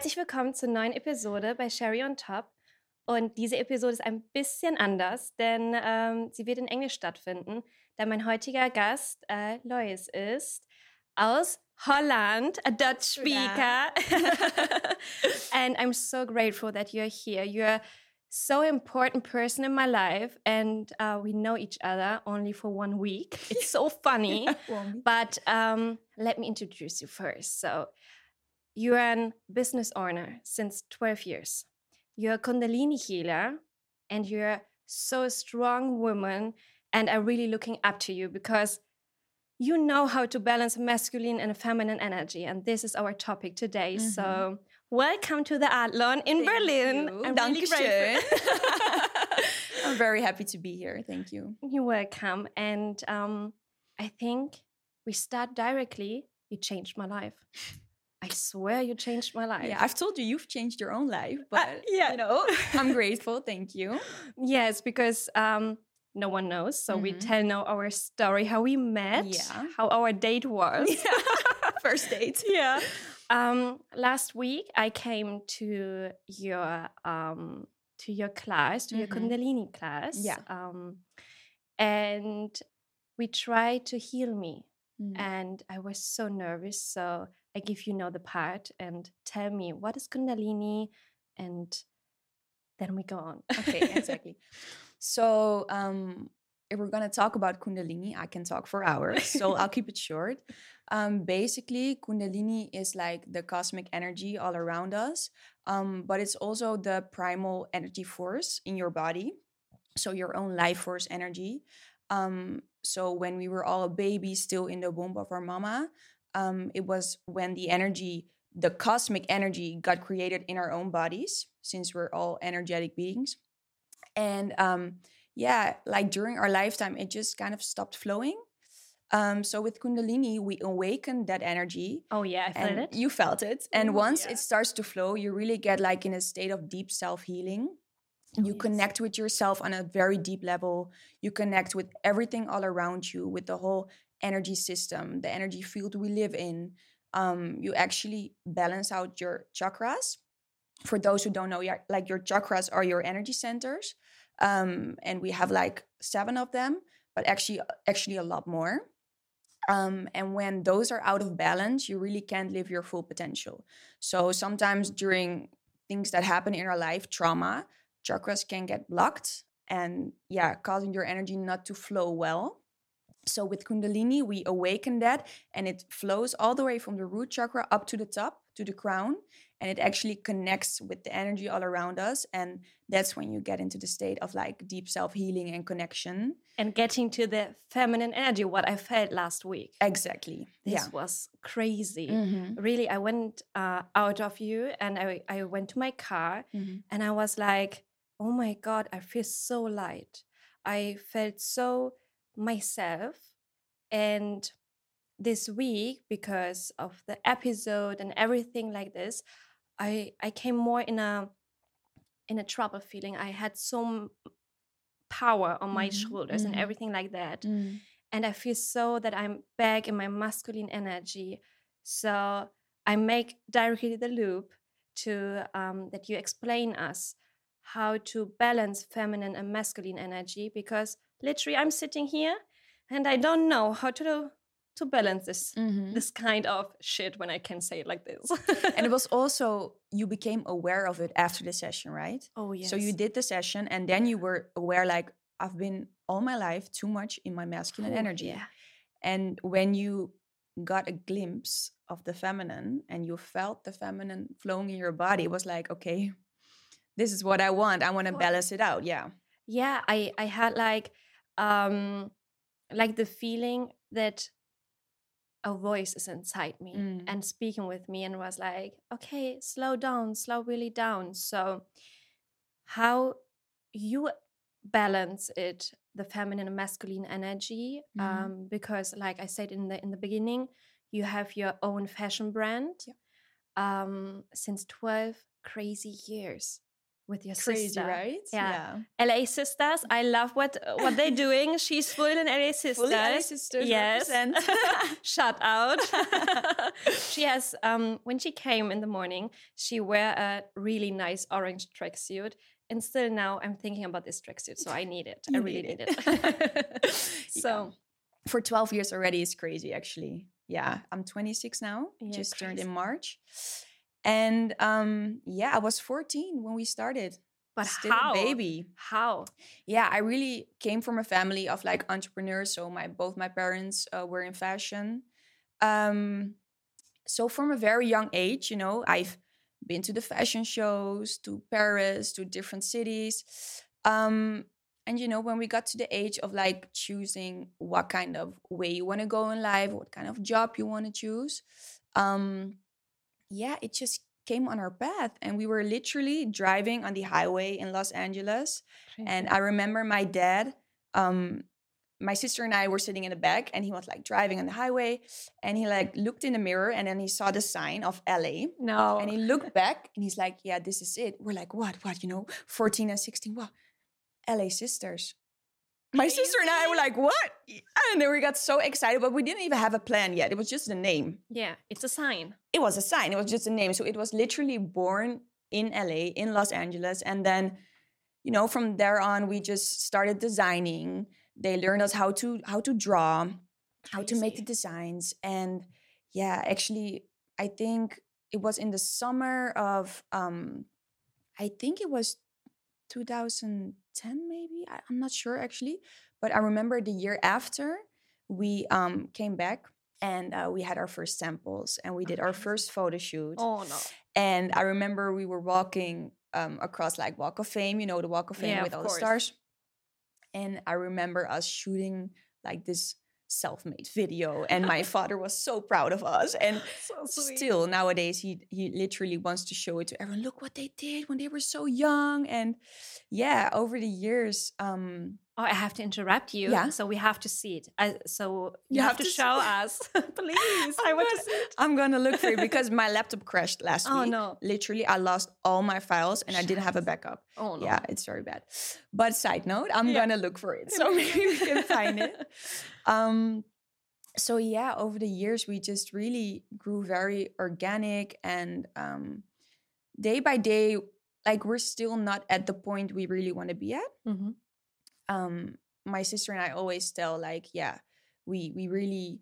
Herzlich willkommen zur neuen Episode bei Sherry on Top. Und diese Episode ist ein bisschen anders, denn ähm, sie wird in Englisch stattfinden, da mein heutiger Gast äh, Lois ist aus Holland, a Dutch speaker. and I'm so grateful that you're here. You're so important person in my life and uh, we know each other only for one week it's so funny but um, let me introduce you first so you're a business owner since 12 years you're a kundalini healer and you're so a strong woman and i'm really looking up to you because you know how to balance masculine and feminine energy and this is our topic today mm -hmm. so Welcome to the Adlon in Thank Berlin. You. I'm Danke really. I'm very happy to be here. Thank you. You're welcome. And um, I think we start directly. You changed my life. I swear you changed my life. Yeah, I've told you you've changed your own life, but Uh, yeah. you know, I'm grateful. Thank you. Yes, because um, no one knows. So we Mhm. tell now our story, how we met, Yeah. how our date was. First date. yeah. Um, last week I came to your um to your class, to your Mhm. Kundalini class. Yeah. Um, and we tried to heal me, Mm. and I was so nervous. So I give you now the part and tell me what is Kundalini, and then we go on. Okay, exactly. So, um, if we're gonna talk about Kundalini, I can talk for hours. So I'll keep it short. Um, basically, Kundalini is like the cosmic energy all around us, um, but it's also the primal energy force in your body. So your own life force energy. Um, so when we were all babies, still in the womb of our mama, um, it was when the energy, the cosmic energy, got created in our own bodies, since we're all energetic beings. And um, yeah, like during our lifetime, it just kind of stopped flowing. Um, so with Kundalini, we awaken that energy. oh yeah, I felt and it. You felt it. And once yeah. it starts to flow, you really get like in a state of deep self healing. Oh, you yes. connect with yourself on a very deep level. You connect with everything all around you, with the whole energy system, the energy field we live in. Um, you actually balance out your chakras. For those who don't know, like your chakras are your energy centers, um, and we have like seven of them, but actually, actually a lot more. Um, and when those are out of balance, you really can't live your full potential. So sometimes during things that happen in our life, trauma, chakras can get blocked and yeah, causing your energy not to flow well. So with Kundalini, we awaken that and it flows all the way from the root chakra up to the top, to the crown, and it actually connects with the energy all around us. And that's when you get into the state of like deep self healing and connection. and getting to the feminine energy, what I felt last week. Exactly. This yeah. was crazy. Mhm. Really, I went uh, out of you and I, I went to my car Mhm. and I was like, oh my God, I feel so light. I felt so myself. And this week, because of the episode and everything like this, I I came more in a in a trouble feeling. I had some power on my Mhm, shoulders and mhm. everything like that Mm. and I feel so that I'm back in my masculine energy. So I make directly the loop to um, that you explain us how to balance feminine and masculine energy because literally I'm sitting here and I don't know how to do, to balance this Mhm. this kind of shit when I can say it like this. and it was also you became aware of it after the session, right? oh yes. So you did the session and then you were aware like I've been all my life too much in my masculine Oh, energy. Yeah. And when you got a glimpse of the feminine and you felt the feminine flowing in your body, it was like, okay, this is what I want. I want to balance it out. Yeah. yeah i i had like um like the feeling that a voice is inside me Mm. and speaking with me and was like okay slow down slow really down so how you balance it the feminine and masculine energy Mhm. um because like i said in the in the beginning you have your own fashion brand Yeah. um since 12 crazy years with your Crazy, sister. right? Yeah. LA Sisters. I love what what they're doing. She's full in LA Sisters. Fully LA sisters. Yes. Shout out. she has um when she came in the morning, she wear a really nice orange tracksuit. And still now I'm thinking about this tracksuit, so I need it. I really need need it. it. so For 12 years already is crazy, actually. Yeah, I'm 26 now, Yeah, just turned in. March. And um, yeah, I was 14 when we started. but Still how? a baby. How? Yeah, I really came from a family of like entrepreneurs. So my both my parents uh, were in fashion. Um, so from a very young age, you know, I've been to the fashion shows, to Paris, to different cities. Um, and you know, when we got to the age of like choosing what kind of way you want to go in life, what kind of job you want to choose, um, yeah, it just came on our path, and we were literally driving on the highway in Los Angeles. And I remember my dad, um, my sister and I were sitting in the back, and he was like driving on the highway, and he like looked in the mirror, and then he saw the sign of LA, no. and he looked back, and he's like, "Yeah, this is it." We're like, "What? What? You know, 14 and 16? What? LA sisters." My sister and I were like, "What?" And then we got so excited, but we didn't even have a plan yet. It was just a name yeah, it's a sign. It was a sign. It was just a name. So it was literally born in LA, in Los Angeles. And then, you know, from there on, we just started designing. They learned us how to how to draw, how to make the designs. And yeah, actually, I think it was in the summer of um, I think it was 2010, maybe. I, I'm not sure actually. But I remember the year after we um came back and uh, we had our first samples and we did our first photo shoot. Oh no. and i remember we were walking um, across like walk of fame you know the walk of fame Yeah, with of all course. the stars. And i remember us shooting like this self-made video and my father was so proud of us and So still nowadays he he literally wants to show it to everyone look what they did when they were so young. And yeah over the years um Oh, I have to interrupt you. Yeah. So we have to see it. I, so you, You have, have to to show us, please. I want to see it. i'm gonna look for it because my laptop crashed last Oh week no. literally i lost all my files and i didn't have a backup Oh no. Yeah, it's very bad. But side note, I'm Yeah. gonna look for it. So maybe we can find it. Um so yeah, over the years we just really grew very organic and um day by day, like we're still not at the point we really want to be at. Mhm. Um my sister and I always tell like, yeah, we we really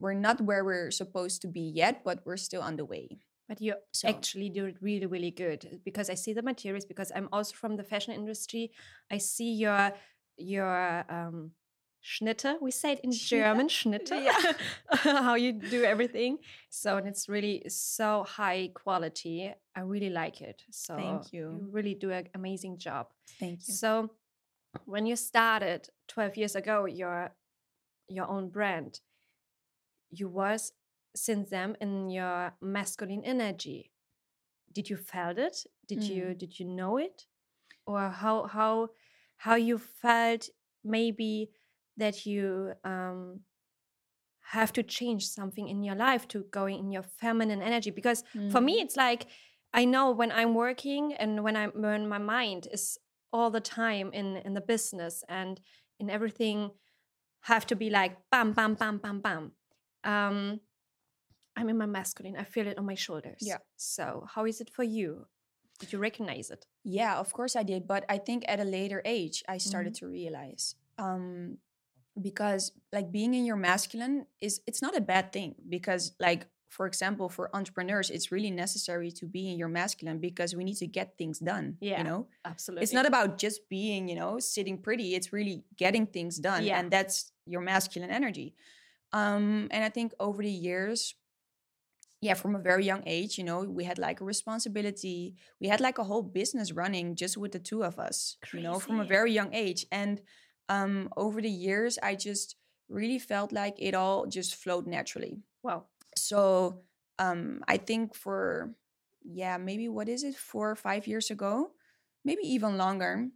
we're not where we're supposed to be yet, but we're still on the way. But you So actually do it really, really good because I see the materials. Because I'm also from the fashion industry. I see your your um, Schnitte. We say it in Schnitte? German, Schnitte. Yeah. how you do everything. So and it's really so high quality. I really like it. So Thank You you. really do an amazing job. thank you. So when you started 12 years ago your your own brand, you was since then in your masculine energy. Did you felt it? Did you Mm. did you know it? Or how how how you felt maybe that you um have to change something in your life to going in your feminine energy because for me Mhm. it's like i know when i'm working and when i'm when my mind is all the time in in the business and in everything have to be like bam bam bam bam bam um i'm in my masculine i feel it on my shoulders Yeah. so how is it for you did you recognize it Yeah, of course I did, but I think at a later age I started Mm-hmm. to realize um because like being in your masculine is it's not a bad thing because like for example for entrepreneurs it's really necessary to be in your masculine because we need to get things done, Yeah, you know? absolutely It's not about just being, you know, sitting pretty, it's really getting things done Yeah. and that's your masculine energy. Um and I think over the years yeah, from a very young age, you know, we had like a responsibility. We had like a whole business running just with the two of us, you know, from a very young age. And um, over the years, I just really felt like it all just flowed naturally. wow So um, I think for, yeah, maybe what is it, four or five years ago, maybe even longer,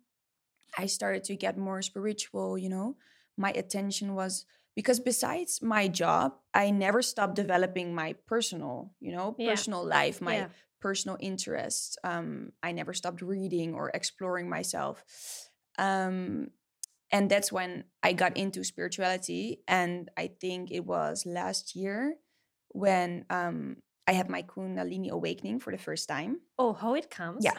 I started to get more spiritual, you know. My attention was because besides my job, I never stopped developing my personal, you know, Yeah. personal life, my Yeah. personal interests. Um, I never stopped reading or exploring myself. Um, and that's when I got into spirituality. And I think it was last year when um, I had my Kundalini awakening for the first time. Oh, how it comes? Yeah.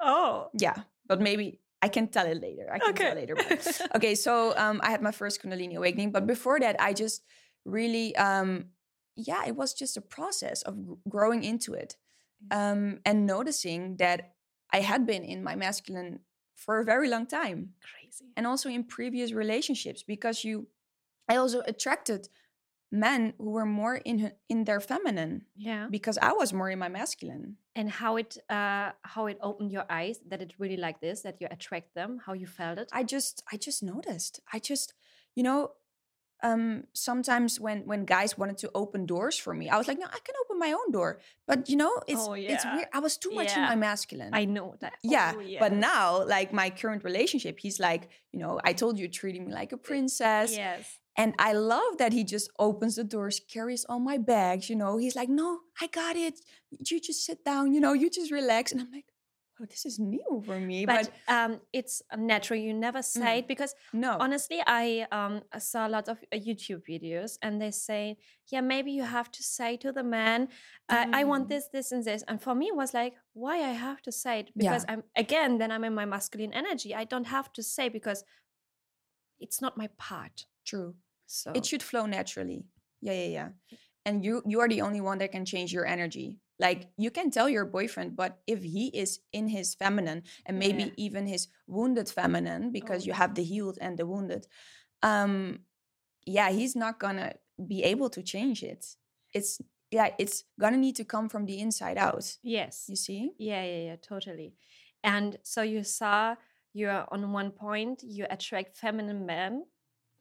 Oh. Yeah, but maybe I can tell it later. I can tell later. But okay, so um, I had my first Kundalini awakening, but before that, I just really, um, yeah, it was just a process of growing into it um, and noticing that I had been in my masculine for a very long time, Crazy. and also in previous relationships because you, I also attracted men who were more in in their feminine Yeah. because I was more in my masculine. And how it uh how it opened your eyes that it really like this, that you attract them, how you felt it. I just I just noticed. I just you know um sometimes when when guys wanted to open doors for me, I was like, no, I can open my own door. But you know, it's Oh, it's weird. I was too much in my masculine. I know that. yeah, Oh, but now like my current relationship, he's like, you know, I told you treating me like a princess. Yes. And I love that he just opens the doors, carries all my bags, you know. He's like, no, I got it. You just sit down, you know, you just relax. And I'm like, oh, this is new for me. But, But, um it's natural. You never say Mm. it because no. honestly i um saw a lot of uh, youtube videos and they say yeah maybe you have to say to the man uh, i want Mm. this this and this and for me it was like why i have to say it Yeah. because i'm again then i'm in my masculine energy i don't have to say because it's not my part True. So it should flow naturally. Yeah yeah yeah. And you you are the only one that can change your energy. Like you can tell your boyfriend but if he is in his feminine and maybe Yeah. even his wounded feminine because Oh, you have the healed and the wounded um yeah he's not gonna be able to change it. It's yeah it's gonna need to come from the inside out. Yes. You see? Yeah yeah yeah totally. And so you saw you're on one point you attract feminine men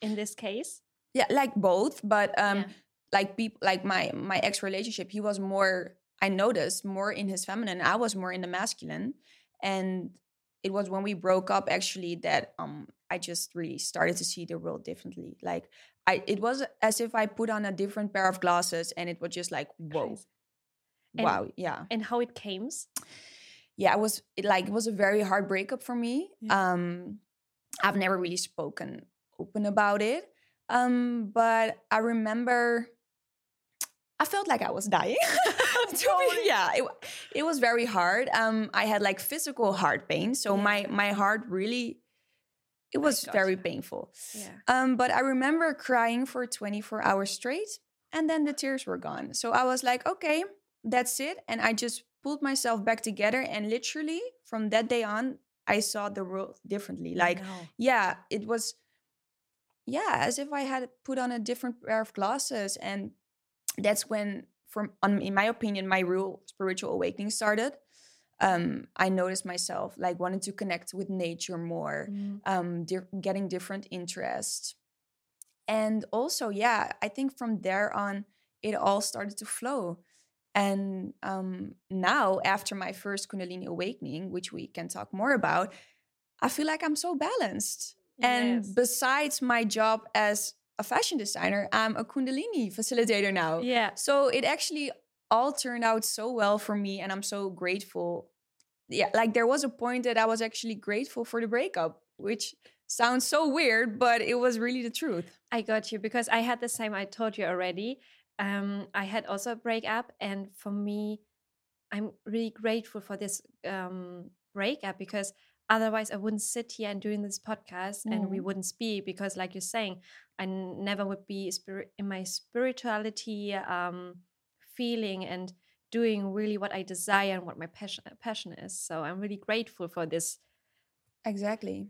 in this case yeah like both but um Yeah. like people like my my ex relationship he was more i noticed more in his feminine i was more in the masculine and it was when we broke up actually that um i just really started to see the world differently like i it was as if i put on a different pair of glasses and it was just like whoa. And- wow yeah and how it came yeah it was it like it was a very hard breakup for me Yeah. um i've never really spoken open about it um but i remember i felt like i was dying Totally. yeah it, it was very hard um i had like physical heart pain so my Yeah. my heart really it was very painful yeah um, but I remember crying for 24 hours straight, and then the tears were gone. So I was like, okay, that's it. And I just pulled myself back together. And literally from that day on, I saw the world differently. Like, No. yeah, it was, yeah, as if I had put on a different pair of glasses. And that's when, from on, in my opinion, my real spiritual awakening started. Um, I noticed myself like wanting to connect with nature more Mm. um, di- getting different interests. And also, yeah, I think from there on, it all started to flow. And um, now, after my first Kundalini awakening, which we can talk more about, I feel like I'm so balanced. And Yes. besides my job as a fashion designer, I'm a Kundalini facilitator now. yeah So it actually all turned out so well for me, and I'm so grateful. Yeah, like there was a point that I was actually grateful for the breakup, which sounds so weird, but it was really the truth. I got you because I had the same. I told you already. Um, I had also a breakup, and for me, I'm really grateful for this um, breakup because otherwise I wouldn't sit here and doing this podcast, and we Mhm. wouldn't speak because, like you're saying, I never would be in my spirituality, um, feeling and doing really what I desire and what my passion passion is. So I'm really grateful for this Exactly.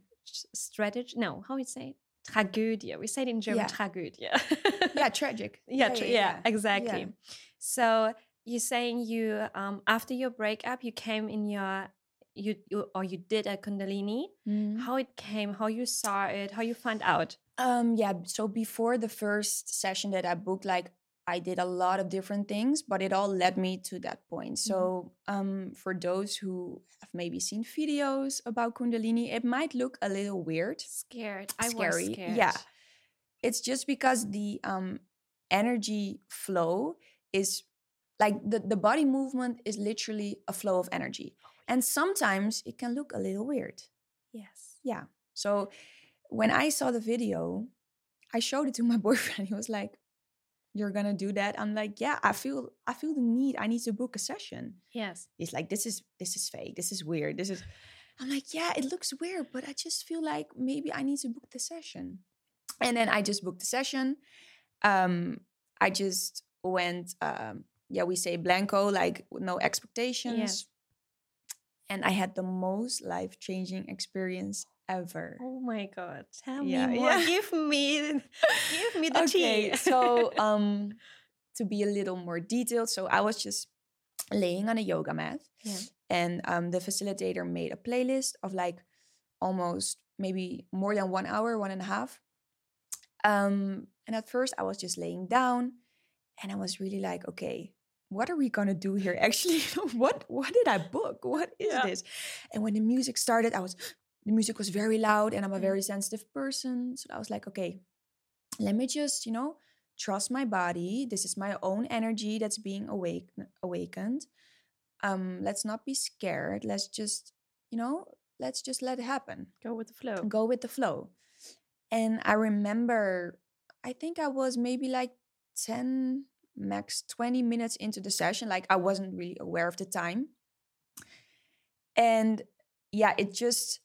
strategy. No, how we say it? Tragödie. We say it in German, Yeah. Tragödie. Yeah, tragic. yeah, tr- yeah, exactly. Yeah. So you're saying you um after your breakup you came in your you, you or you did a kundalini Mhm. how it came how you saw it how you found out Um, yeah. So before the first session that I booked, like I did a lot of different things, but it all led me to that point. So, um, for those who have maybe seen videos about Kundalini, it might look a little weird. scared i Scary, was scared yeah. it's just because the um energy flow is like the, the body movement is literally a flow of energy and sometimes it can look a little weird. Yes. yeah. So when i saw the video i showed it to my boyfriend. He was like you're gonna do that? I'm like yeah i feel i feel the need. I need to book a session. Yes. he's like this is this is fake. This is weird. This is i'm like yeah it looks weird but i just feel like maybe i need to book the session. And then i just booked the session. Um i just went um yeah we say blanco like no expectations and i had the most life-changing experience ever Oh my God. Tell Yeah, me more. yeah. Give me, give me the okay tea. so um to be a little more detailed so i was just laying on a yoga mat yeah. and um, the facilitator made a playlist of like almost maybe more than one hour one and a half um, and at first i was just laying down and i was really like okay what are we gonna do here? Actually what what did i book? What is Yeah. this? And when the music started i was the music was very loud and i'm a very sensitive person. So i was like okay let me just you know trust my body. This is my own energy that's being awake awakened. Um let's not be scared. Let's just you know let's just let it happen. Go with the flow. go with the flow. And i remember i think i was maybe like 10 max 20 minutes into the session like i wasn't really aware of the time and yeah it just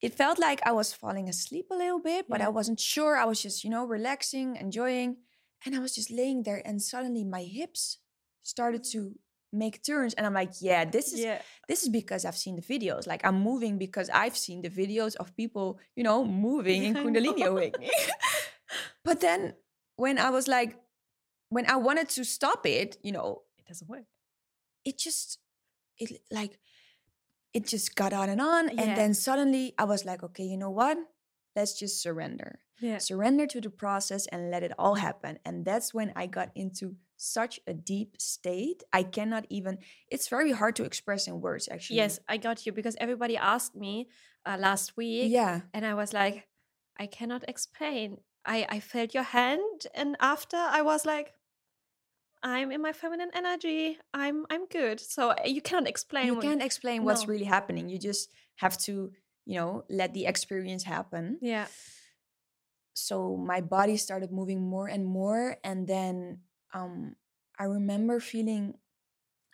it felt like i was falling asleep a little bit but i wasn't sure i was just you know relaxing enjoying and i was just laying there and suddenly my hips started to make turns and i'm like yeah this is Yeah. this is because I've seen the videos. Like I'm moving because I've seen the videos of people, you know, moving in Kundalini awakening. but then when I was like, when I wanted to stop it, you know, It doesn't work. it just, it like, it just got on and on. Yeah. And then suddenly I was like, okay, you know what? Let's just surrender. Yeah. Surrender to the process and let it all happen. And that's when I got into such a deep state. I cannot even, it's very hard to express in words, actually. Yes, I got you because everybody asked me uh, last week, Yeah. and I was like, I cannot explain. I I felt your hand, and after I was like, I'm in my feminine energy. I'm I'm good. So uh, you cannot explain. you can't explain what's No. really happening you just have to you know let the experience happen Yeah. so my body started moving more and more and then um i remember feeling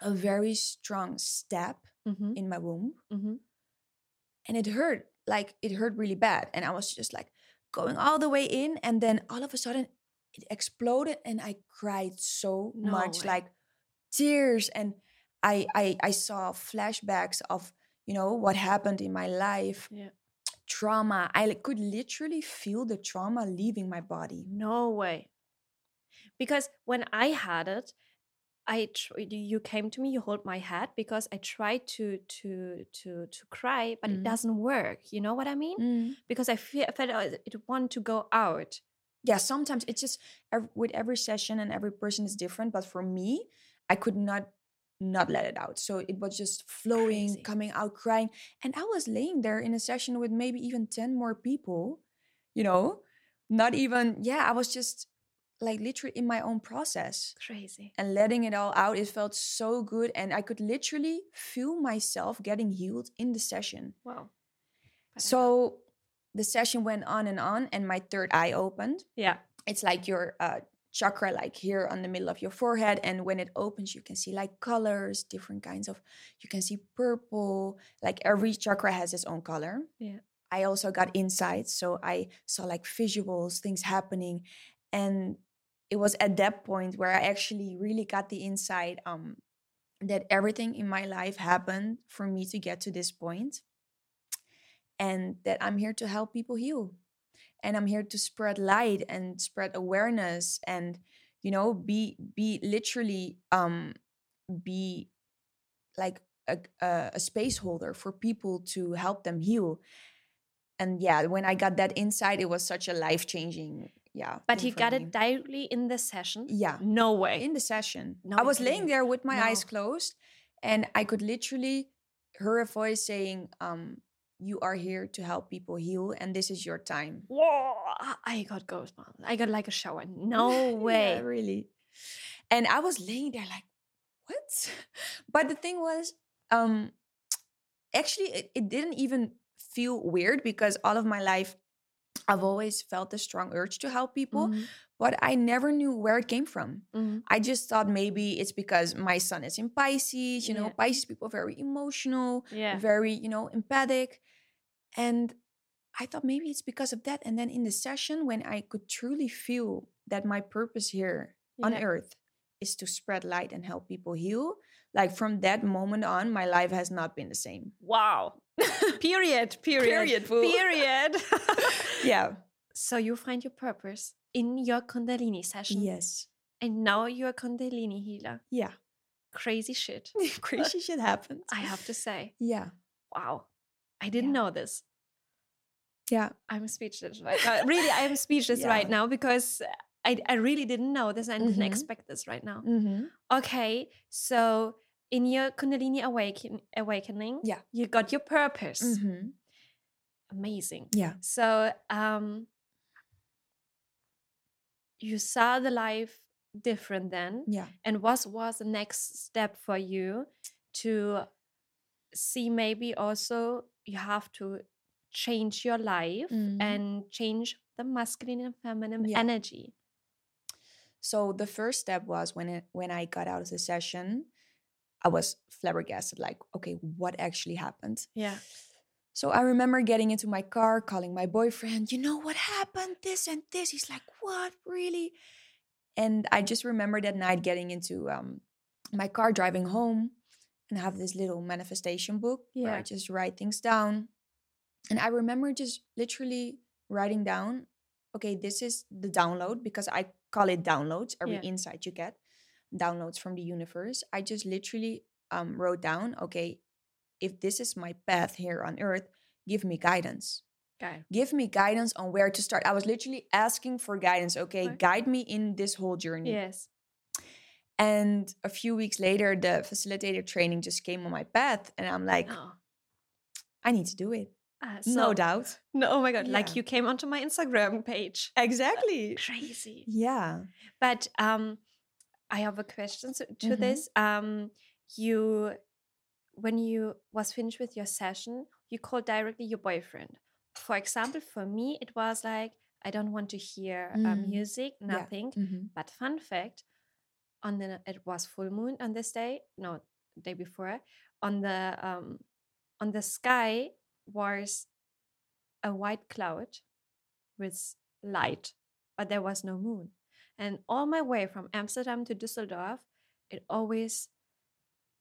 a very strong stab Mm-hmm. in my womb Mm-hmm. and it hurt like it hurt really bad and i was just like going all the way in and then all of a sudden it exploded and i cried so No much way. like tears and I, I i saw flashbacks of you know what happened in my life Yeah. trauma i could literally feel the trauma leaving my body No way. Because when I had it, I tr- you came to me, you hold my head because I tried to to to to cry, but it Mhm. doesn't work. You know what I mean? Mm. Because I feel I felt uh, it want to go out. Yeah sometimes it's just with every session and every person is different but for me i could not not let it out so it was just flowing Crazy. coming out crying and i was laying there in a session with maybe even 10 more people you know not even yeah i was just like literally in my own process Crazy. and letting it all out it felt so good and i could literally feel myself getting healed in the session Wow. But so the session went on and on and my third eye opened yeah. it's like your uh, chakra like here on the middle of your forehead and when it opens you can see like colors different kinds of you can see purple like every chakra has its own color Yeah. i also got insights so i saw like visuals things happening and it was at that point where i actually really got the insight um that everything in my life happened for me to get to this point and that i'm here to help people heal and i'm here to spread light and spread awareness and you know be be literally um be like a, a, a space holder for people to help them heal and yeah when i got that insight it was such a life changing yeah But he got me. it directly in the session. yeah No way. in the session No, i was laying there with my eyes closed and i could literally hear a voice saying um you are here to help people heal and this is your time. Whoa! I got goosebumps. I got like a shower. No way. yeah, really. And I was laying there like, what? But the thing was, um, actually, it, it didn't even feel weird because all of my life, I've always felt a strong urge to help people, Mhm, but I never knew where it came from. mhm. I just thought maybe it's because my sun is in Pisces, you know, Pisces people are very emotional, Yeah. very, you know, empathic. And I thought maybe it's because of that. And then in the session, when I could truly feel that my purpose here on earth is to spread light and help people heal, like from that moment on, my life has not been the same. Wow. Period. Period. Period. Period. yeah. so you find your purpose in your Kundalini session. Yes. And now you're a Kundalini healer. Yeah. Crazy shit. Crazy shit happens. I have to say. Yeah. Wow. I didn't Yeah. know this. Yeah. I'm speechless right now. Really, I am speechless right now because I, I really didn't know this I didn't Mhm. expect this right now. Mm-hmm. Okay, so in your Kundalini awaken, awakening, Yeah. you got your purpose. Mm-hmm. Amazing. Yeah. So um, you saw the life different then, Yeah. and what was the next step for you to see maybe also you have to change your life Mhm. and change the masculine and feminine Yeah. energy. So the first step was when it, when I got out of the session, I was flabbergasted. Like, okay, what actually happened? Yeah. So I remember getting into my car, calling my boyfriend. You know what happened? This and this. He's like, what? Really? And I just remember that night getting into um, my car, driving home, and have this little manifestation book where I Yeah. just write things down. And I remember just literally writing down, okay, this is the download because I call it downloads, every Yeah. insight you get, downloads from the universe. I just literally um, wrote down, okay, if this is my path here on earth, give me guidance. Okay. Give me guidance on where to start. I was literally asking for guidance. Okay, Okay. guide me in this whole journey. Yes. And a few weeks later, the facilitator training just came on my path, and I'm like, Oh. I need to do it. Ah, no doubt. No, oh my god! Like you came onto my Instagram page. Exactly. Crazy. Yeah. But um, I have a question to, to Mhm. this. Um, you, when you was finished with your session, you called directly your boyfriend. For example, for me, it was like I don't want to hear uh, Mm. music, Yeah. nothing. Mhm. But fun fact, on the it was full moon on this day. No, day before. On the um, on the sky was a white cloud with light, but there was no moon. And all my way from Amsterdam to Düsseldorf, it always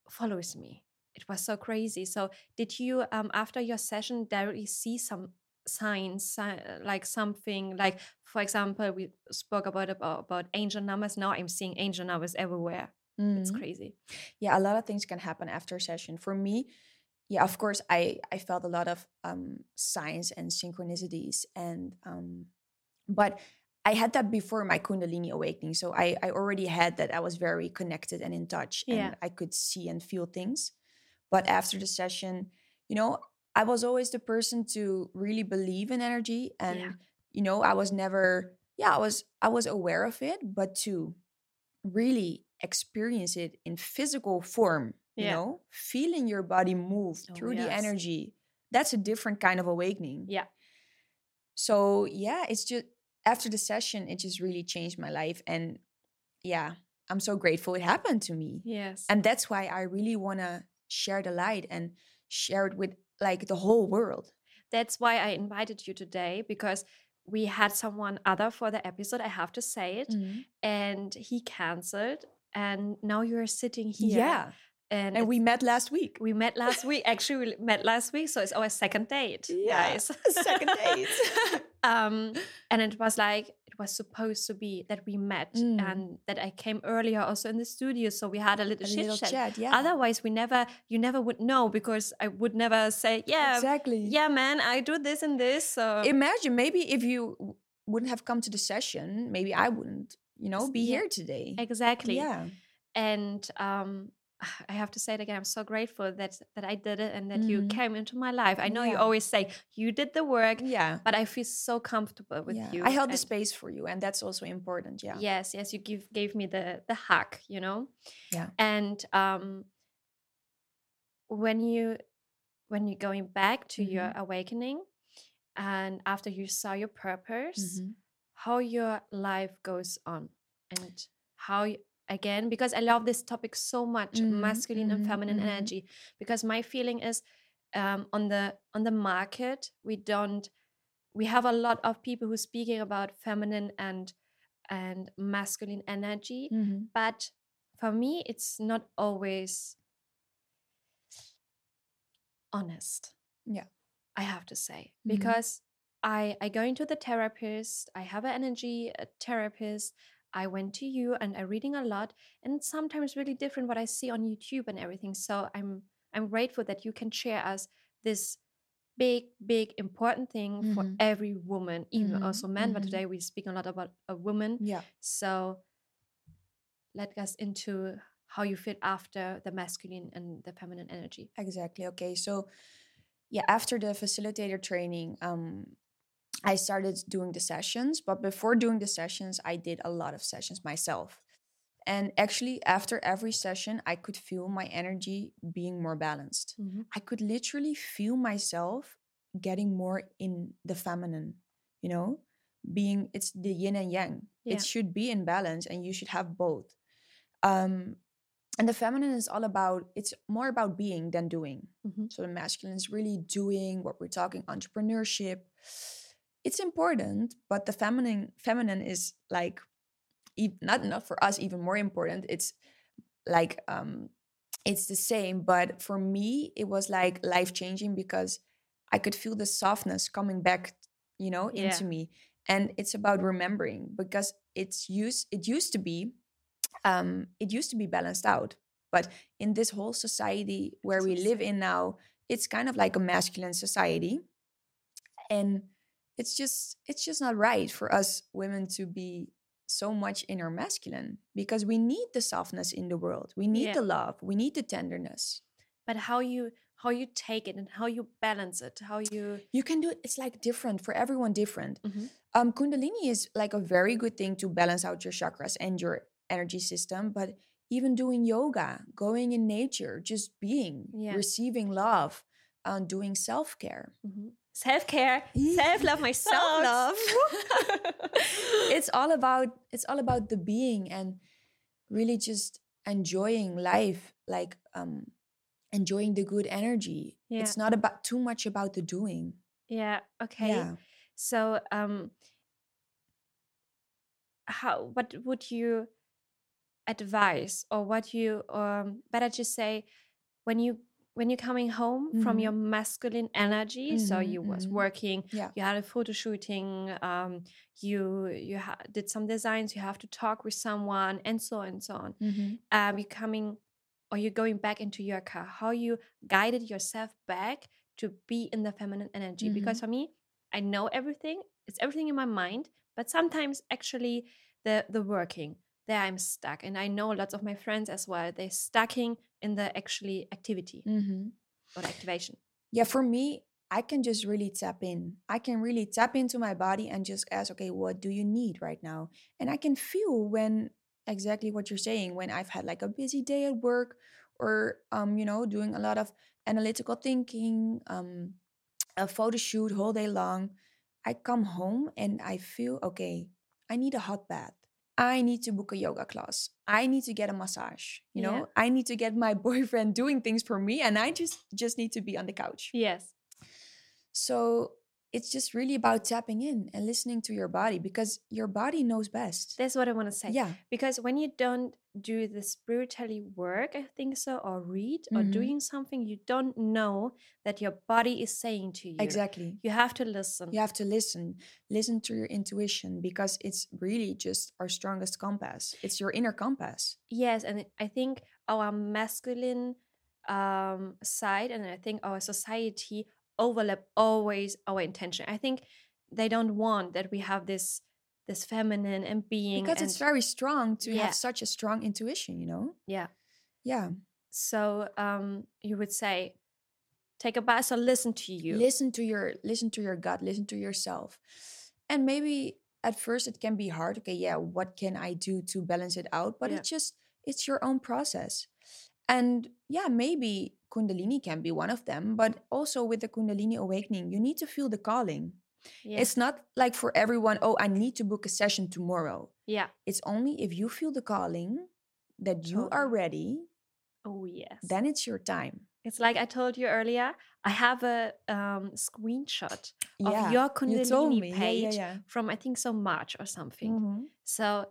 follows me. It was so crazy. So, did you um after your session directly see some signs, like something like, for example, we spoke about about, about angel numbers. Now I'm seeing angel numbers everywhere. It's Mhm. crazy. yeah a lot of things can happen after a session for me yeah of course i i felt a lot of um signs and synchronicities and um but i had that before my kundalini awakening so i i already had that i was very connected and in touch and Yeah. i could see and feel things but after the session you know i was always the person to really believe in energy and Yeah. you know i was never yeah i was i was aware of it but to really experience it in physical form you know feeling your body move Oh, through the energy that's a different kind of awakening Yeah. so yeah it's just after the session it just really changed my life and yeah i'm so grateful it happened to me Yes. and that's why i really want to share the light and share it with like the whole world that's why I invited you today because we had someone other for the episode. I have to say it, mm-hmm. and he canceled. And now you're sitting here. yeah and, and we met last week we met last week. Actually, we met last week, so it's our second date, Yeah, guys. second date. um, and it was like it was supposed to be that we met, Mm. and that I came earlier also in the studio, so we had a little a chit little chat. chat yeah Otherwise, we never, you never would know because I would never say, yeah, exactly yeah, man, I do this and this. So imagine maybe if you wouldn't have come to the session maybe i wouldn't you know be yeah, here today exactly. yeah And um, I have to say it again. I'm so grateful that that I did it and that you Mhm. came into my life. I know you always say you did the work, Yeah. but I feel so comfortable with yeah. you. I held the space for you, and that's also important. Yeah. Yes, yes, you give gave me the the hug, you know. Yeah. And um, when you when you're going back to your Mhm. awakening, and after you saw your purpose, Mhm. how your life goes on, and how again because I love this topic so much, Mhm, masculine and mhm, feminine mhm. energy. Because my feeling is um, on the on the market we don't we have a lot of people who speaking about feminine and and masculine energy Mhm. but for me it's not always honest Yeah. i have to say Mhm. because i i go into the therapist i have an energy therapist i went to you and i'm reading a lot and sometimes really different what i see on youtube and everything so i'm i'm grateful that you can share us this big big important thing for Mhm. every woman even Mhm, also men but mhm. today we speak a lot about a woman Yeah. so let us into how you feel after the masculine and the feminine energy. Exactly. Okay. So, yeah, after the facilitator training, um, I started doing the sessions. But before doing the sessions, I did a lot of sessions myself. And actually, after every session, I could feel my energy being more balanced. I could literally feel myself getting more in the feminine, you know, being it's the yin and yang. Yeah. It should be in balance and you should have both. Um, and the feminine is all about, it's more about being than doing. Mhm. So the masculine is really doing what we're talking entrepreneurship. It's important, but the feminine feminine is like not not for us even more important. It's like um it's the same, but for me it was like life changing because I could feel the softness coming back, you know, Yeah. into me. And it's about remembering because it's used it used to be um it used to be balanced out. But in this whole society where we live in now, it's kind of like a masculine society and it's just it's just not right for us women to be so much in our masculine because we need the softness in the world we need Yeah. the love we need the tenderness But how you how you take it and how you balance it, how you you can do it it's like different for everyone different Mhm. um kundalini is like a very good thing to balance out your chakras and your energy system but even doing yoga going in nature just being Yeah. receiving love um, doing self-care Mhm. self-care, Yeah. self-love myself. Self-love. it's all about it's all about the being and really just enjoying life like um enjoying the good energy Yeah. it's not about too much about the doing yeah, okay. yeah So um how what would you advise or what you um better to say when you when you're coming home from your masculine energy so Mhm, you was mhm. working yeah you had a photo shooting um you you ha- did some designs you have to talk with someone and so on and so on Mhm. um you're coming or you're going back into your car how you guided yourself back to be in the feminine energy because for me i know everything it's everything in my mind but sometimes actually the the working there i'm stuck and i know lots of my friends as well they're stucking in the actually activity Mhm. or activation. Yeah for me i can just really tap in. I can really tap into my body and just ask okay what do you need right now? And i can feel when exactly what you're saying when i've had like a busy day at work or um you know doing a lot of analytical thinking um a photo shoot whole day long i come home and i feel okay i need a hot bath i need to book a yoga class. I need to get a massage you know? Yeah. i need to get my boyfriend doing things for me and i just just need to be on the couch. Yes. So it's just really about tapping in and listening to your body because your body knows best. That's what i want to say yeah. because when you don't do the spiritually work i think so or read or Mhm. doing something you don't know that your body is saying to you. Exactly. You have to listen. You have to listen. Listen to your intuition because it's really just our strongest compass. It's your inner compass. Yes and i think our masculine um side and i think our society overlap always our intention. I think they don't want that we have this this feminine and being because and it's very strong to Yeah. have such a strong intuition you know? Yeah. Yeah. So um, you would say, take a bath or listen to you. listen to your listen to your gut listen to yourself. And maybe at first it can be hard okay yeah what can i do to balance it out? But Yeah. it's just it's your own process and yeah maybe kundalini can be one of them but also with the kundalini awakening you need to feel the calling yeah. it's not like for everyone oh i need to book a session tomorrow yeah. it's only if you feel the calling that you are ready Oh yes. then it's your time it's like I told you earlier. I have a um, screenshot of yeah your Kundalini yeah, page yeah, from I think so March or something. Mhm. So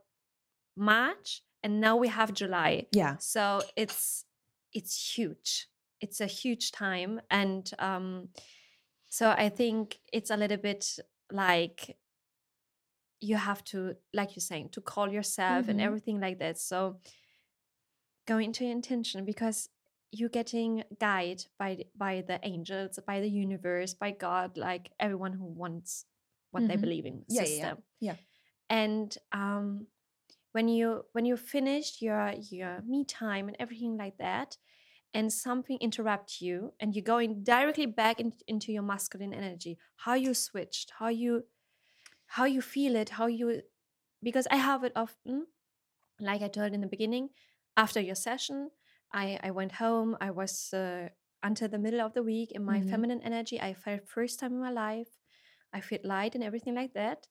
March, and now we have July. yeah So it's it's huge. It's a huge time, and um, so I think it's a little bit like you have to, like you're saying, to call yourself and Mhm. everything like that. So go into your intention because you're getting guided by by the angels, by the universe, by God, like everyone who wants what they Mhm. believe in Yeah, yeah, system. yeah. And um, when you when you finished your your me time and everything like that, and something interrupt you, and you're going directly back in, into your masculine energy, how you switched, how you how you feel it, how you because I have it often, like I told in the beginning, after your session, I I went home. I was uh, until the middle of the week in my Mhm. feminine energy. I felt first time in my life. I felt light and everything like that.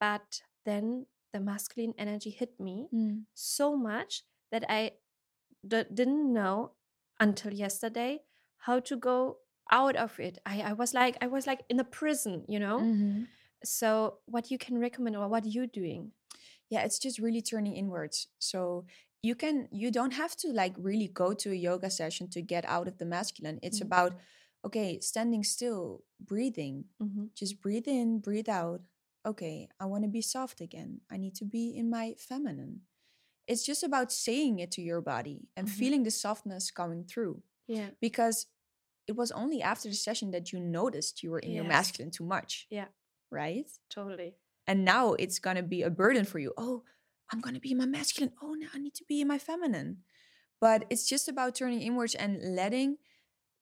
But then the masculine energy hit me Mm. so much that I d- didn't know until yesterday how to go out of it. I, I was like I was like in a prison, you know. Mhm. So what you can recommend or what you doing? yeah it's just really turning inwards so you can you don't have to like really go to a yoga session to get out of the masculine it's Mhm. about okay standing still breathing Mm-hmm. just breathe in breathe out okay i want to be soft again i need to be in my feminine it's just about saying it to your body and Mhm. feeling the softness coming through Yeah. because it was only after the session that you noticed you were in your masculine too much Yeah. right Totally. and now it's gonna be a burden for you oh i'm gonna be in my masculine oh now i need to be in my feminine but it's just about turning inwards and letting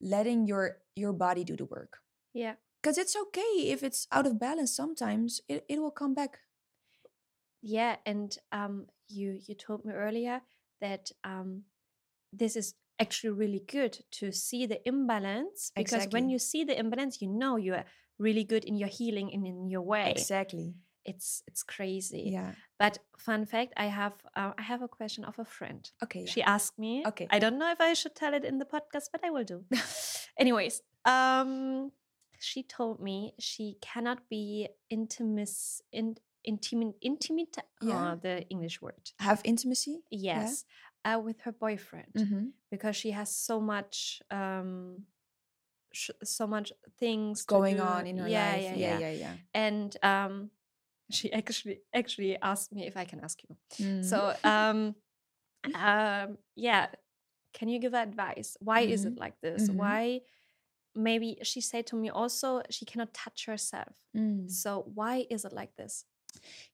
letting your your body do the work Yeah. Because it's okay if it's out of balance sometimes it, it will come back. Yeah. And um you you told me earlier that um this is actually really good to see the imbalance because when you see the imbalance you know you are really good in your healing and in your way. Exactly. It's it's crazy. Yeah. But fun fact i have uh, i have a question of a friend. Okay yeah. she asked me Okay. i don't know if i should tell it in the podcast but i will do. Anyways um she told me she cannot be intimis in intimate intimate Yeah. uh, the english word. Have intimacy? Yes uh, with her boyfriend mm-hmm. because she has so much um sh- so much things going on in her yeah, life. yeah, yeah yeah. yeah yeah. And um she actually actually asked me if i can ask you. Mhm. so um um yeah can you give advice? Why is it like this? Mhm. why maybe she said to me also she cannot touch herself Mm. so why is it like this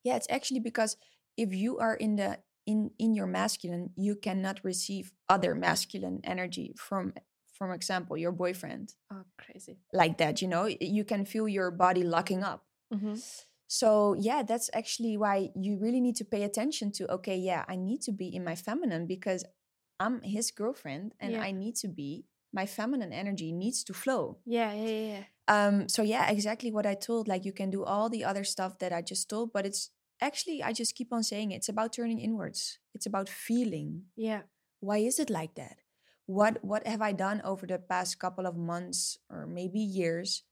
Yeah, it's actually because if you are in the in in your masculine, you cannot receive other masculine energy from from example, your boyfriend. oh crazy Like that, you know, you can feel your body locking up. hmm So, yeah, that's actually why you really need to pay attention to okay, yeah, I need to be in my feminine because I'm his girlfriend and Yeah. I need to be my feminine energy needs to flow. yeah yeah yeah, Um, so yeah, exactly what I told. Like you can do all the other stuff that I just told, but it's actually I just keep on saying it. it's about turning inwards. It's about feeling. yeah Why is it like that? What what have I done over the past couple of months or maybe years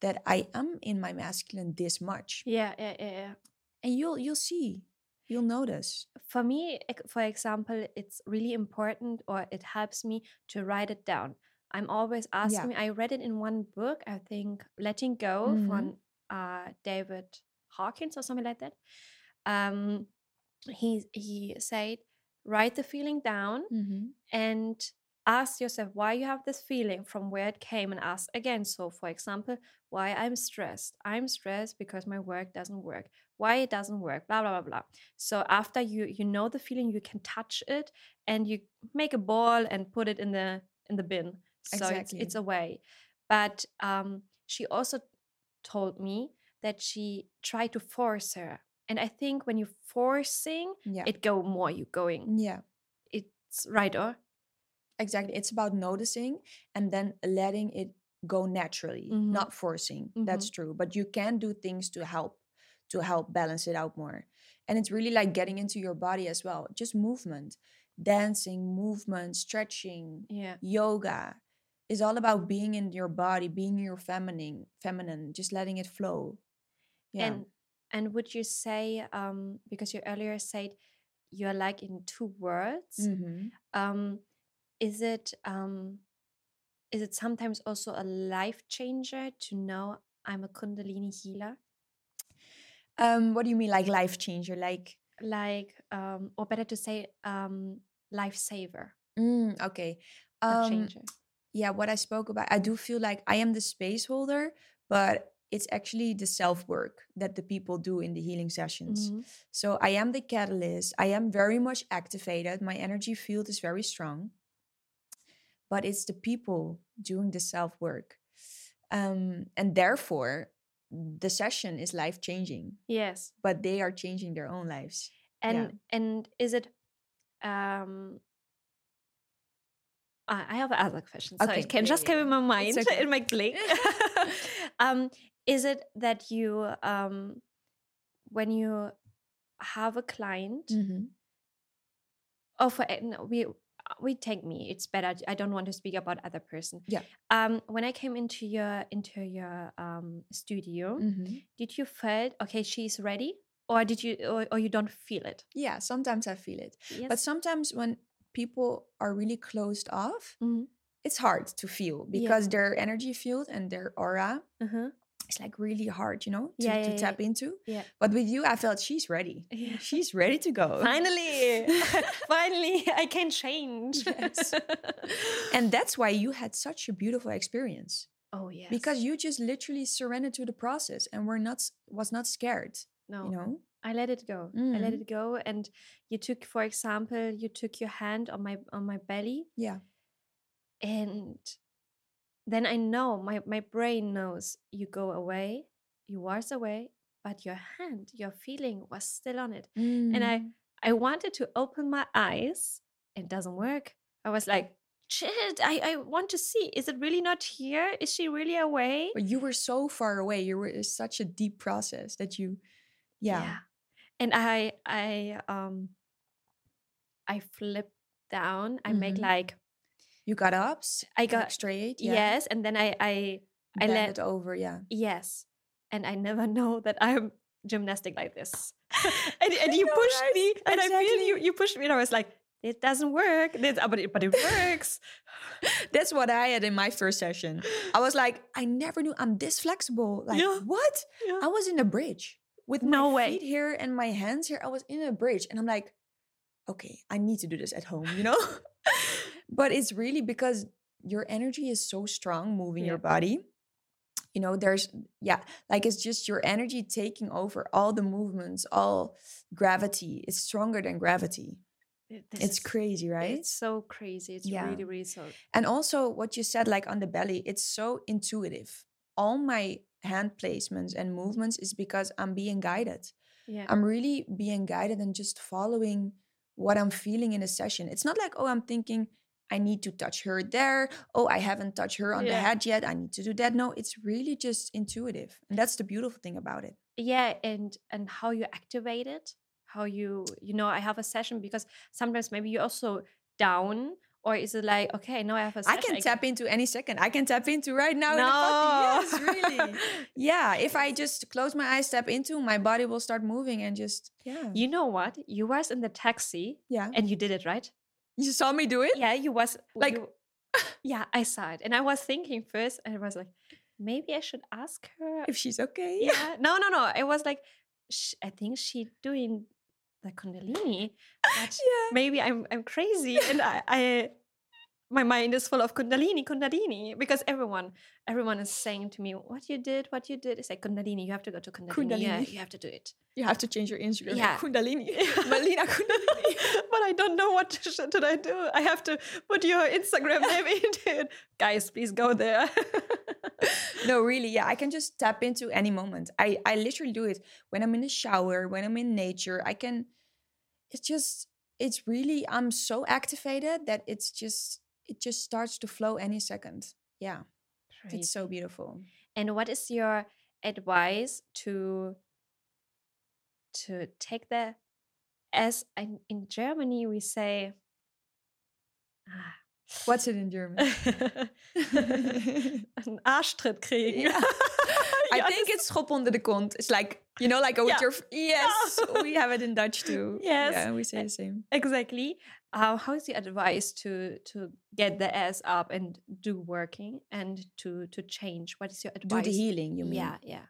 that I am in my masculine this much? yeah yeah yeah, yeah. And you'll you'll see. You'll notice. for me for example it's really important or it helps me to write it down i'm always asking i read it in one book i think letting go Mhm. from uh, david hawkins or something like that um, he he said write the feeling down Mm-hmm. and ask yourself why you have this feeling from where it came and ask again so for example why i'm stressed i'm stressed because my work doesn't work why it doesn't work blah blah blah blah so after you you know the feeling you can touch it and you make a ball and put it in the in the bin so it's, Exactly. it's away but um she also told me that she tried to force her and i think when you're forcing Yeah. it go more you going yeah. it's right or Exactly. It's about noticing and then letting it go naturally, Mhm. not forcing. That's true. But you can do things to help to help balance it out more. And it's really like getting into your body as well. Just movement, dancing, movement, stretching, yeah yoga is all about being in your body, being your feminine, feminine, just letting it flow. Yeah. And and would you say um because you earlier said you're like in two worlds, Mhm. um is it um is it sometimes also a life changer to know I'm a kundalini healer? Um, what do you mean like life changer? Like Like um or better to say um lifesaver mm, okay. Um changer. yeah, what I spoke about, I do feel like I am the space holder, but it's actually the self work that the people do in the healing sessions. Mhm. So I am the catalyst. I am very much activated. My energy field is very strong, but it's the people doing the self work. Um, and therefore, the session is life changing, Yes. but they are changing their own lives. And Yeah. and is it um I I have other questions. So Okay, it came yeah, just yeah, came in my mind okay. in my click. um, is it that you um when you have a client Mhm. oh for no, we we take me it's better i don't want to speak about other person Yeah. um when i came into your into your um studio Mhm. did you felt okay she's ready or did you or, or you don't feel it Yeah, sometimes I feel it. yes But sometimes when people are really closed off, Mhm. it's hard to feel Yeah. because their energy field and their aura uh-huh. Is like really hard, you know, to, Yeah, to yeah, tap into. yeah. But with you, I felt she's ready. Yeah. She's ready to go. finally finally i can change Yes. and that's why you had such a beautiful experience oh yes because you just literally surrendered to the process and were not was not scared. no You know, I let it go. I let Mm. it go, and you took, for example, you took your hand on my on my belly, yeah, and then I know my my brain knows you go away, you was away, but your hand, your feeling was still on it, and I Mm. I wanted to open my eyes, it doesn't work. I was like, shit, I I want to see. Is it really not here? Is she really away? But you were so far away. You were it's such a deep process that you, yeah, And I I um I flip down. I make Mhm. like you got up, i got straight, yeah, yes, and then I I I let it over, yeah. yes, and I never know that I'm gymnastic like this. and, and you know, pushed right? me, and I feel you you pushed me, and I was like, it doesn't work. This, uh, but it, but it works. That's what I had in my first session. I was like, I never knew I'm this flexible. Like, Yeah. what? Yeah. I was in a bridge with No my way. feet here and my hands here. I was in a bridge, and I'm like, okay, I need to do this at home, you know. But it's really because your energy is so strong moving your body. You know, there's yeah, like it's just your energy taking over all the movements, all gravity. It's stronger than gravity. This It's is- crazy, right? It's so crazy. It's Yeah. really really so. And also, what you said, like on the belly, it's so intuitive. All my hand placements and movements is because I'm being guided. Yeah. I'm really being guided and just following what I'm feeling in a session. It's not like, oh, I'm thinking I need to touch her there. Oh, I haven't touched her on the head yet. I need to do that. No, it's really just intuitive. And that's the beautiful thing about it. yeah and and how you activate it how you you know i have a session because sometimes maybe you're also down or is it like okay now i have a I session can tap into any second. I can tap into right now. no. Yes, really. yeah, if I just close my eyes, step into, my body will start moving and just yeah, you know what you was in the taxi yeah. and you did it right You saw me do it. yeah you was Like- you- yeah i saw it and i was thinking first and i was like maybe i should ask her If she's okay. yeah no no no it was like sh- i think she doing the kundalini Yeah. maybe i'm i'm crazy and i i my mind is full of kundalini kundalini because everyone everyone is saying to me what you did what you did it's like kundalini you have to go to kundalini, yeah you have to do it You have to change your Instagram. Yeah. Kundalini. Melina Kundalini. but i don't know what should i do i have to put your instagram name into it guys please go there no, really, yeah. I can just tap into any moment. I I literally do it when I'm in the shower, when I'm in nature. I can. It's just. It's really. I'm so activated that it's just. It just starts to flow any second. Yeah, it's so beautiful. and what is your advice to to take the as in, in germany we say ah, What's it in German? einen Arschtritt kriegen. Yeah. I think it's schop onder de kont. It's like you know, like a with Yeah. your yes. we have it in Dutch too. Yes. yeah, we say the same. exactly. Uh, how is the advice to to get the ass up and do working and to to change? What is your advice? Do the healing. You mean? Yeah, yeah.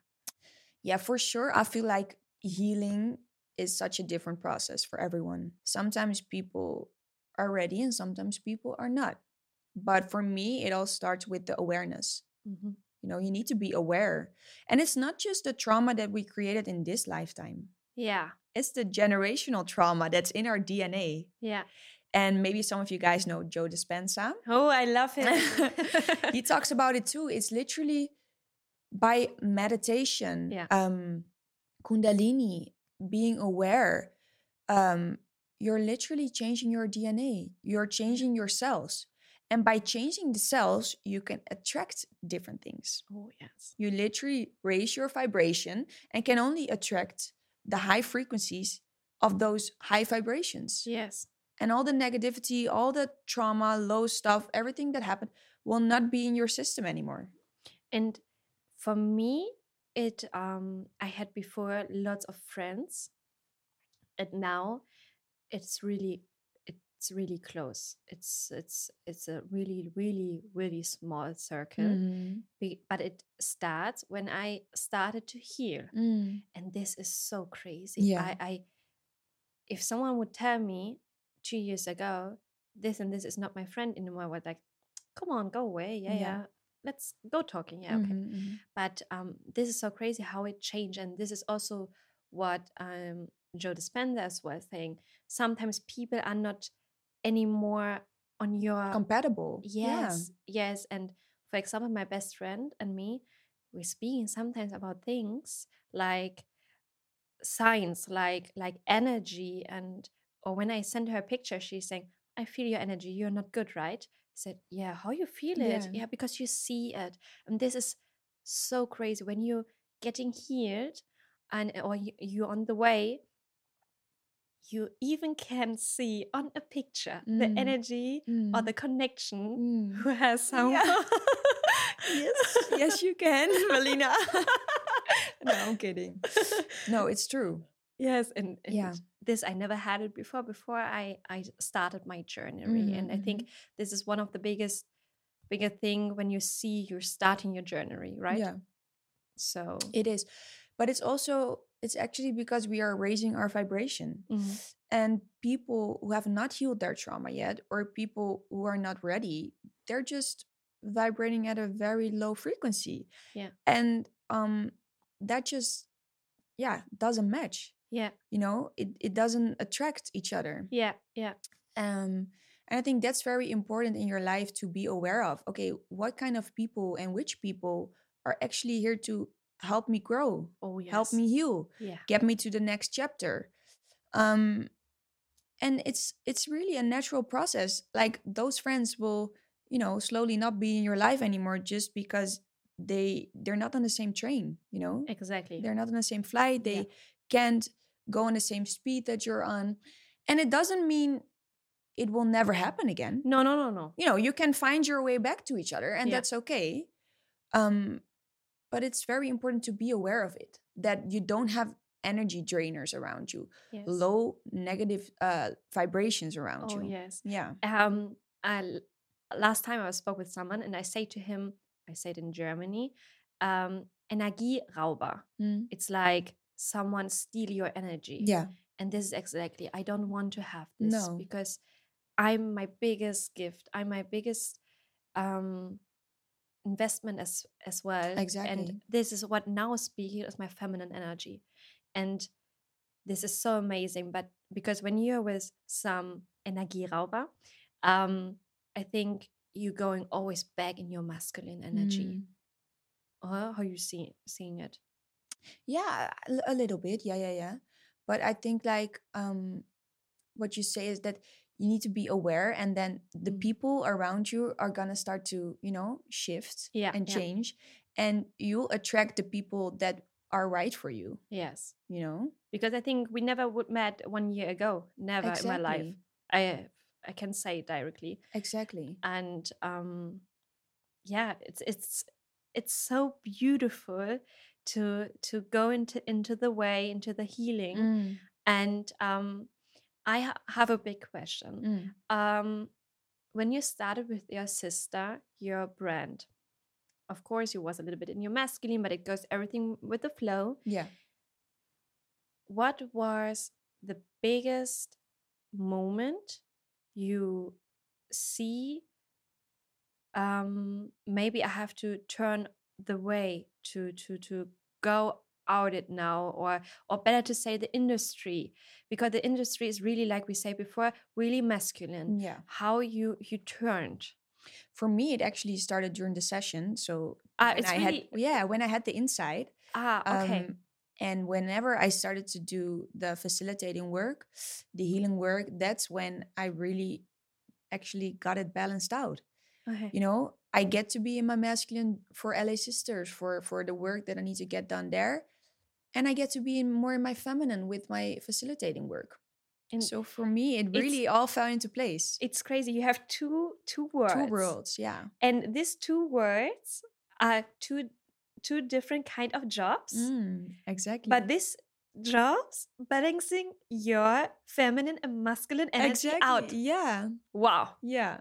Yeah, for sure. I feel like healing is such a different process for everyone. Sometimes people are ready and sometimes people are not. But for me, it all starts with the awareness. Mhm. You know, you need to be aware. And it's not just the trauma that we created in this lifetime, Yeah, it's the generational trauma that's in our DNA. yeah. And maybe some of you guys know Joe Dispenza. Oh, I love him. he talks about it too. It's literally by meditation, Yeah. um, kundalini, being aware, um, you're literally changing your DNA. You're changing your cells. And by changing the cells, you can attract different things. oh yes. You literally raise your vibration and can only attract the high frequencies of those high vibrations Yes. and all the negativity, all the trauma, low stuff, everything that happened will not be in your system anymore. And for me, it um I had before lots of friends, and now it's really it's really close. It's it's it's a really really really small circle, Mm-hmm. be- but it starts when I started to heal, Mm. and this is so crazy. Yeah. I, I if someone would tell me two years ago this and this is not my friend anymore, I would like, come on, go away. Yeah, Yeah. yeah. Let's go talking. Yeah, okay Mhm, mhm. but um, this is so crazy how it changed and this is also what um, joe dispenza as well saying sometimes people are not anymore on your Compatible. Yeah. yes yes and for example my best friend and me we're speaking sometimes about things like signs like like energy and or when i send her a picture she's saying i feel your energy you're not good right I said yeah how you feel it Yeah. yeah because you see it and this is so crazy when you're getting healed and or you're on the way you even can see on a picture the Mm. energy or Mm. the connection Mm. who has some Yeah. yes, yes, you can, Melina. no, I'm kidding. No, it's true. yes and, and Yeah. this i never had it before before i i started my journey and i think this is one of the biggest bigger thing when you see you're starting your journey right Yeah, so it is. But it's also, it's actually because we are raising our vibration. mhm, And people who have not healed their trauma yet, or people who are not ready, they're just vibrating at a very low frequency. Yeah. And um that just yeah, doesn't match. yeah You know, it, it doesn't attract each other. yeah yeah Um and I think that's very important in your life to be aware of. Okay, what kind of people and which people are actually here to help me grow, oh yes. help me heal, yeah. get me to the next chapter. Um and it's it's really a natural process like those friends will you know slowly not be in your life anymore just because they they're not on the same train you know? Exactly. They're not on the same flight they Yeah. can't go on the same speed that you're on and it doesn't mean it will never happen again. No no no no. You know you can find your way back to each other and Yeah. that's okay. Um but it's very important to be aware of it that you don't have energy drainers around you yes low negative uh vibrations around oh you yes yeah um I, last time i spoke with someone and i say to him i said in germany um energierauber Mm. it's like someone steal your energy yeah and this is exactly i don't want to have this No. because I'm my biggest gift. I'm my biggest um investment as as well. Exactly. And this is what now speaking is my feminine energy. And this is so amazing. But because when you're with some Energierauber, um, I think you're going always back in your masculine energy. Mm. Or how you see seeing it? Yeah, a little bit. Yeah, yeah, yeah. But I think like um what you say is that you need to be aware and then the Mm. people around you are going to start to, you know, shift Yeah, and yeah. change and you'll attract the people that are right for you, Yes. you know? Because I think we never would met one year ago. Never in my life. I I can say it directly. Exactly. and um yeah it's it's it's so beautiful to to go into into the way into the healing Mm, and um i ha- have a big question mm. um when you started with your sister your brand of course you was a little bit in your masculine but it goes everything with the flow Yeah. what was the biggest moment you see um maybe i have to turn the way to to to go out it now or or better to say the industry because the industry is really like we say before really masculine Yeah. how you you turned For me it actually started during the session, so when it's I really had yeah, when I had the insight ah okay Um, and whenever I started to do the facilitating work, the healing work, that's when I really actually got it balanced out. okay You know, I get to be in my masculine for LA Sisters for for the work that I need to get done there, and I get to be in more in my feminine with my facilitating work. and So for me, it really all fell into place. it's crazy you have two two words Two worlds, yeah. and these two words are two two different kind of jobs Mm, exactly. but this jobs balancing your feminine and masculine energy exactly. out Yeah, wow yeah.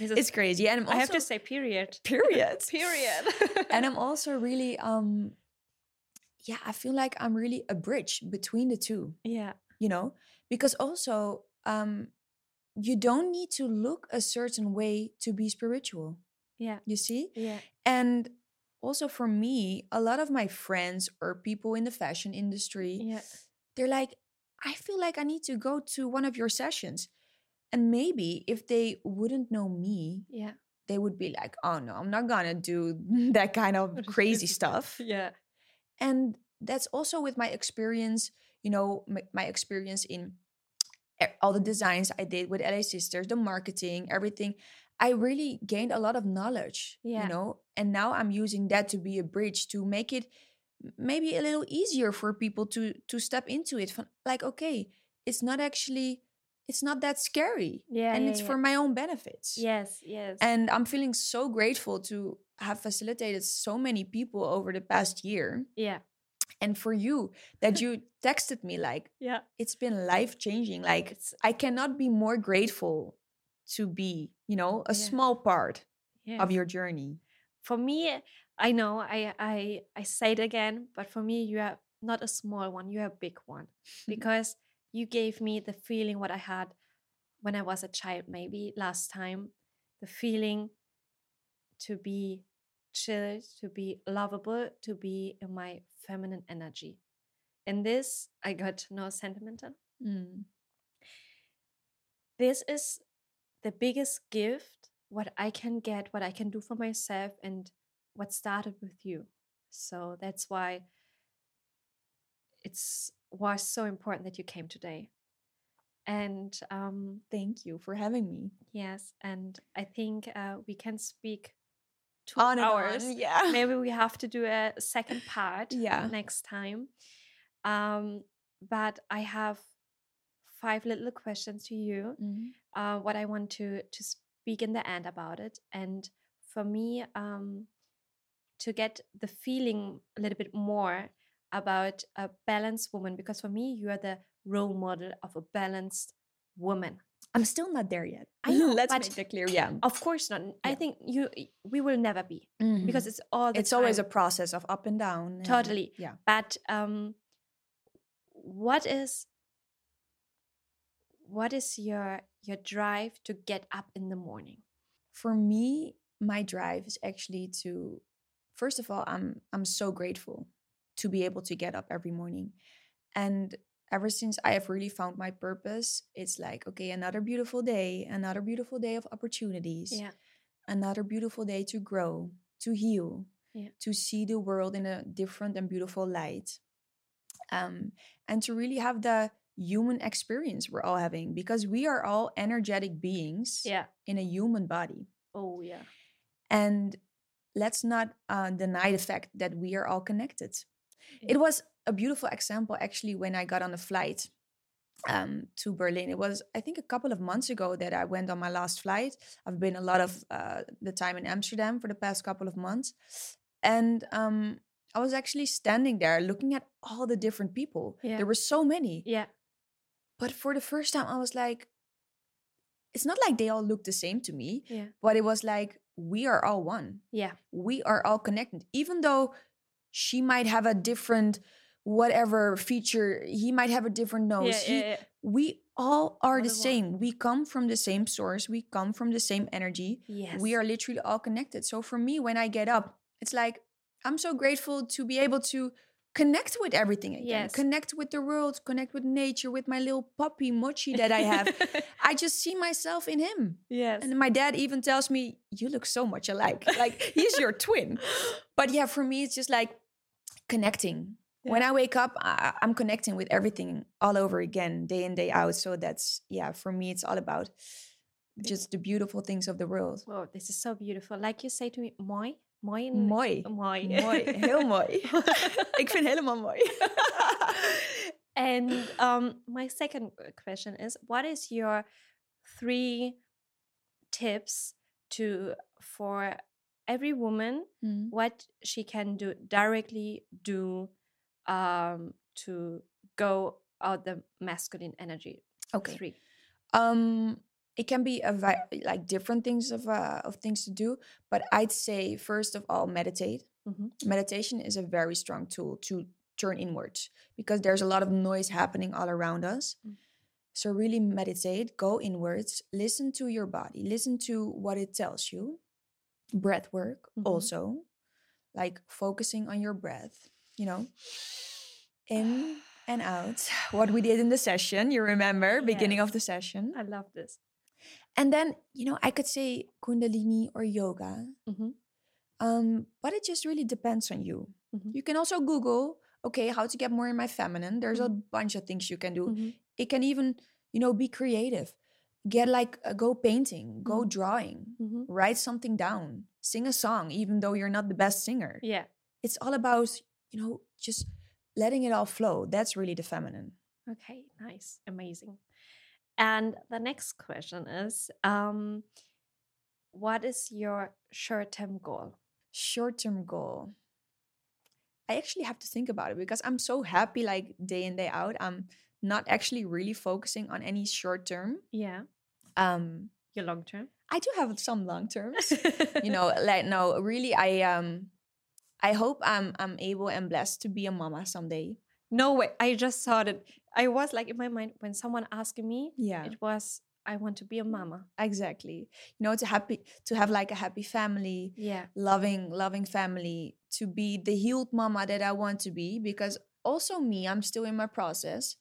is It's crazy, and I'm i have to say period period. period and I'm also really um yeah, I feel like I'm really a bridge between the two, yeah you know? Because also um you don't need to look a certain way to be spiritual, yeah you see? yeah And also for me, a lot of my friends or people in the fashion industry, yeah they're like, I feel like I need to go to one of your sessions. And maybe if they wouldn't know me, yeah they would be like, oh no, I'm not gonna do that kind of crazy stuff. yeah and that's also with my experience you know my, my experience in all the designs i did with la sisters the marketing everything i really gained a lot of knowledge Yeah. you know and now i'm using that to be a bridge to make it maybe a little easier for people to to step into it like okay it's not actually it's not that scary yeah and yeah, it's yeah. for my own benefits yes yes and i'm feeling so grateful to have facilitated so many people over the past year yeah. and for you that you texted me like yeah. It's been life changing like i cannot be more grateful to be you know a Yeah. small part yeah. of your journey. For me i know i i i say it again but for me you are not a small one you're a big one because you gave me the feeling what i had when i was a child maybe last time the feeling to be chill to be lovable to be in my feminine energy. In this i got no sentimental. Mm. this is the biggest gift what i can get what i can do for myself and what started with you. So that's why it's was so important that you came today. And um thank you for having me. Yes and i think uh, we can speak two on hours on, yeah maybe we have to do a second part Yeah. next time um but i have five little questions to you Mhm. uh, what I want to to speak in the end about it. And for me, um, to get the feeling a little bit more about a balanced woman, because for me, you are the role model of a balanced woman. I'm still not there yet I know, let's make that clear yeah Of course not. I think you we will never be because Mhm. it's all the it's always a process of up and down and- Totally. yeah But um, what is what is your your drive to get up in the morning? For me, my drive is actually to first of all, I'm I'm so grateful to be able to get up every morning. And ever since I have really found my purpose, it's like, okay, another beautiful day, another beautiful day of opportunities, Yeah. another beautiful day to grow, to heal, Yeah. to see the world in a different and beautiful light. Um, and to really have the human experience we're all having because we are all energetic beings Yeah. in a human body. Oh yeah. And let's not uh, deny the fact that we are all connected. It was a beautiful example actually when I got on a flight um, to Berlin. It was, I think, a couple of months ago that I went on my last flight. I've been a lot of uh, the time in Amsterdam for the past couple of months. And um, I was actually standing there looking at all the different people. Yeah. There were so many. Yeah. But for the first time, I was like, it's not like they all look the same to me, Yeah. but it was like, we are all one Yeah. we are all connected even though she might have a different whatever feature he might have a different nose Yeah, he- yeah, yeah. we all are the same we come from the same source we come from the same energy Yes. we are literally all connected so for me when i get up it's like i'm so grateful to be able to connect with everything again Yes. connect with the world connect with nature with my little puppy mochi that i have i just see myself in him yes. and my dad even tells me, You look so much alike. Like he's your twin. But yeah, for me, it's just like connecting. When I wake up, I, I'm connecting with everything all over again, day in, day out. So that's, yeah, for me, it's all about just the beautiful things of the world. Wow, this is so beautiful. Like you say to me, mooi, mooi, Mooi. mooi, Mooi. Heel mooi. Ik vind helemaal mooi. and um, my second uh, question is, what is your three tips to for every woman Mm. what she can do directly do um, to go out the masculine energy? Okay. Three. Um, it can be a vi- like different things of uh, of things to do, but I'd say first of all meditate. Mhm. Meditation is a very strong tool to turn inwards because there's a lot of noise happening all around us. Mm. So really meditate, go inwards, listen to your body, listen to what it tells you. Breath work Mhm. also, like focusing on your breath, you know, in and out. What we did in the session, you remember, beginning of the session. I love this. And then, you know, I could say Kundalini or yoga, Mhm. um, but it just really depends on you. Mhm. You can also Google, okay, how to get more in my feminine. There's a bunch of things you can do. Mhm. It can even, you know, be creative. Get like, uh, go painting, go Mhm. drawing, Mhm. write something down, sing a song, even though you're not the best singer. Yeah. It's all about, you know, just letting it all flow. That's really the feminine. Okay, nice, amazing. And the next question is um, what is your short term goal? short term goal i actually have to think about it because i'm so happy like day in day out i'm not actually really focusing on any short term Yeah, um your long term. i do have some long terms you know like no really i um i hope i'm i'm able and blessed to be a mama someday no way. I just thought it. I was like in my mind when someone asked me, yeah it was, I want to be a mama. exactly you know to happy to have like a happy family Yeah, loving loving family to be the healed mama that i want to be because also me i'm still in my process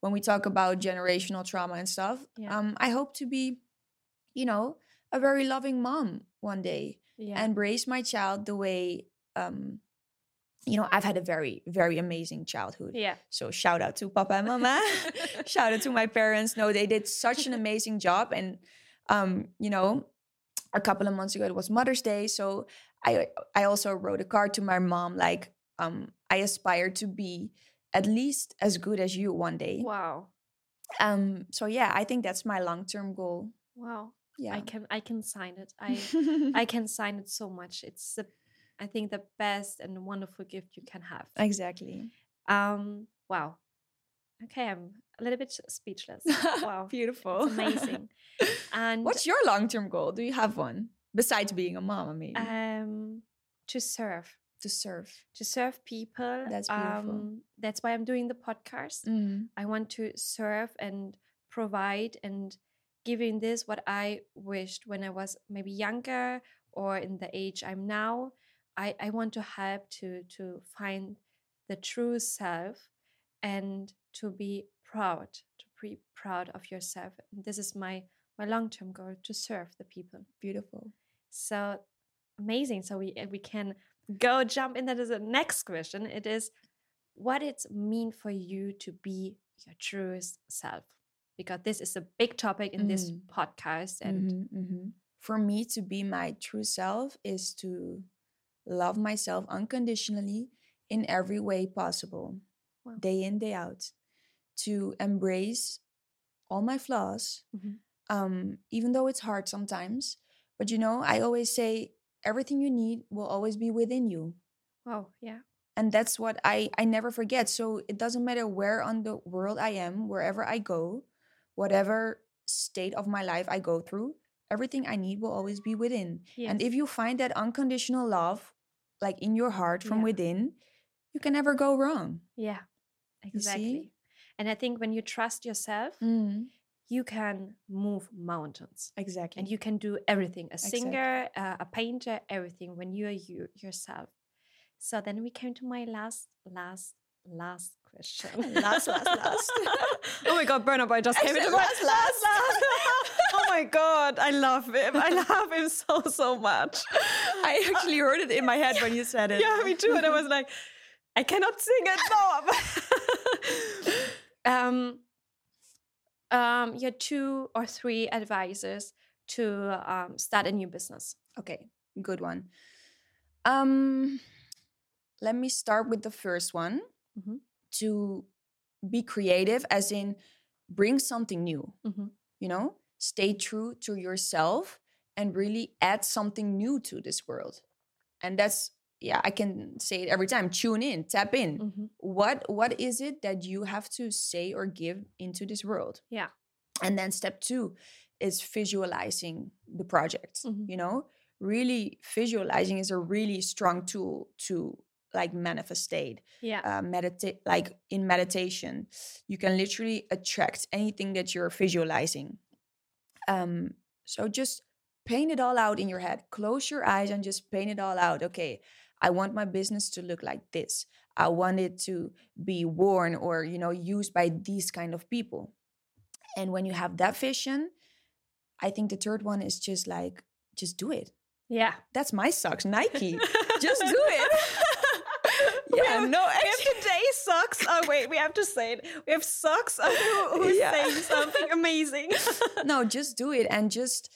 when we talk about generational trauma and stuff Yeah. um i hope to be you know a very loving mom one day yeah. and raise my child the way um you know i've had a very very amazing childhood yeah. so shout out to papa and mama shout out to my parents no they did such an amazing job and um you know a couple of months ago it was mother's day so i i also wrote a card to my mom like um i aspire to be at least as good as you one day wow. um so yeah i think that's my long-term goal Wow. yeah I can I can sign it. I I can sign it so much. It's the I think the best and wonderful gift you can have. exactly Um wow. Okay, I'm a little bit speechless. Wow. beautiful It's amazing. And what's your long-term goal do you have one besides being a mom i mean um to serve. To serve To serve people. That's beautiful. Um that's why I'm doing the podcast. Mhm. I want to serve and provide and giving this what I wished when I was maybe younger or in the age I'm now. I, I want to help to to find the true self and to be proud, to be proud of yourself. This is my my long-term goal to serve the people. Beautiful. So amazing. So we we can go jump into the next question. It is what it mean for you to be your truest self? Because this is a big topic in this Mm. podcast and Mhm, mhm. For me to be my true self is to love myself unconditionally in every way possible, Wow. day in, day out, to embrace all my flaws, Mhm. um, even though it's hard sometimes. But you know, I always say everything you need will always be within you. wow, yeah. and that's what I I never forget. So it doesn't matter where on the world I am, wherever I go, whatever state of my life I go through, everything I need will always be within. And if you find that unconditional love like in your heart from Yeah. within, you can never go wrong. Yeah, exactly. And I think when you trust yourself, Mm, you can move mountains exactly. and you can do everything a Exactly. singer, uh, a painter, everything when you are you yourself. So then we came to my last, last, last question. Last, last, last. oh my God, Burna Boy just came Actually, into my last, last. oh my God, I love him. I love him so, so much. I actually heard it in my head when you said it. Yeah, me too. And I was like, I cannot sing it. No. um, um, your two or three advisors to um, start a new business. Okay, good one. Um, let me start with the first one. Mhm. To be creative, as in bring something new. Mhm. You know, stay true to yourself and really add something new to this world. And that's yeah, I can say it every time. Tune in, tap in. Mhm. What what is it that you have to say or give into this world? Yeah. And then step two is visualizing the project. Mhm. You know, really visualizing is a really strong tool to like manifestate. Yeah. Uh, meditate like in meditation, you can literally attract anything that you're visualizing. Um, so just paint it all out in your head. Close your eyes and just paint it all out. Okay, I want my business to look like this. I want it to be worn or you know used by these kind of people. And when you have that vision, I think the third one is just like just do it. yeah. That's my socks, Nike. just do it. We yeah, have- no, We have today's socks. Oh wait, we have to say it. We have socks who, who's Yeah. saying something amazing. no, just do it and just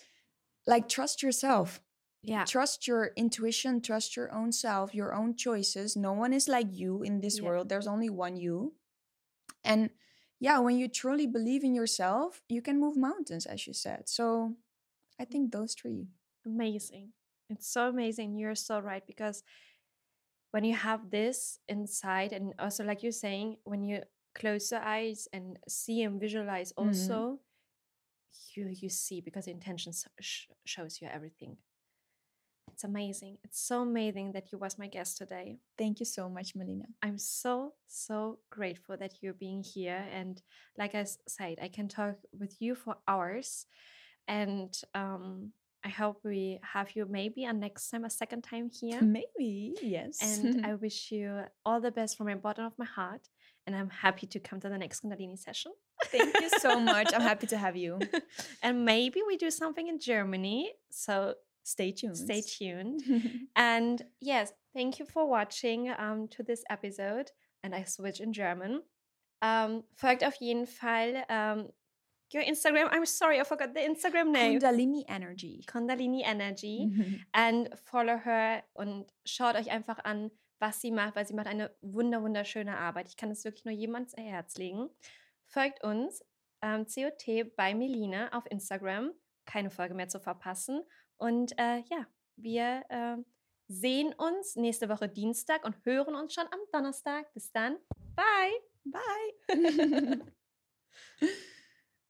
like trust yourself. Yeah. Trust your intuition, trust your own self, your own choices. No one is like you in this Yeah. world. There's only one you. And yeah, when you truly believe in yourself, you can move mountains, as you said. So I think those three. amazing. It's so amazing. You're so right because when you have this inside, and also like you're saying, when you close your eyes and see and visualize, Mhm. also you you see because intention sh- shows you everything. It's amazing. It's so amazing that you was my guest today. Thank you so much, Melina. I'm so, so grateful that you're being here. And like I said, I can talk with you for hours. And um, I hope we have you maybe a next time, a second time here. Maybe, yes. And I wish you all the best from my bottom of my heart. And I'm happy to come to the next Kundalini session. Thank you so much. I'm happy to have you. and maybe we do something in Germany. So Stay tuned. stay tuned. And yes, thank you for watching um, to this episode. And I switch in German. Um, folgt auf jeden Fall um, your Instagram. I'm sorry, I forgot the Instagram name. Kundalini Energy. Kundalini Energy. And follow her und schaut euch einfach an, was sie macht, weil sie macht eine wunder wunderschöne Arbeit. Ich kann es wirklich nur jemand ans Herz legen. Folgt uns ähm, COT bei Melina auf Instagram, keine Folge mehr zu verpassen. Und äh, ja, wir ähm, sehen uns nächste Woche Dienstag und hören uns schon am Donnerstag. Bis dann. Bye. Bye.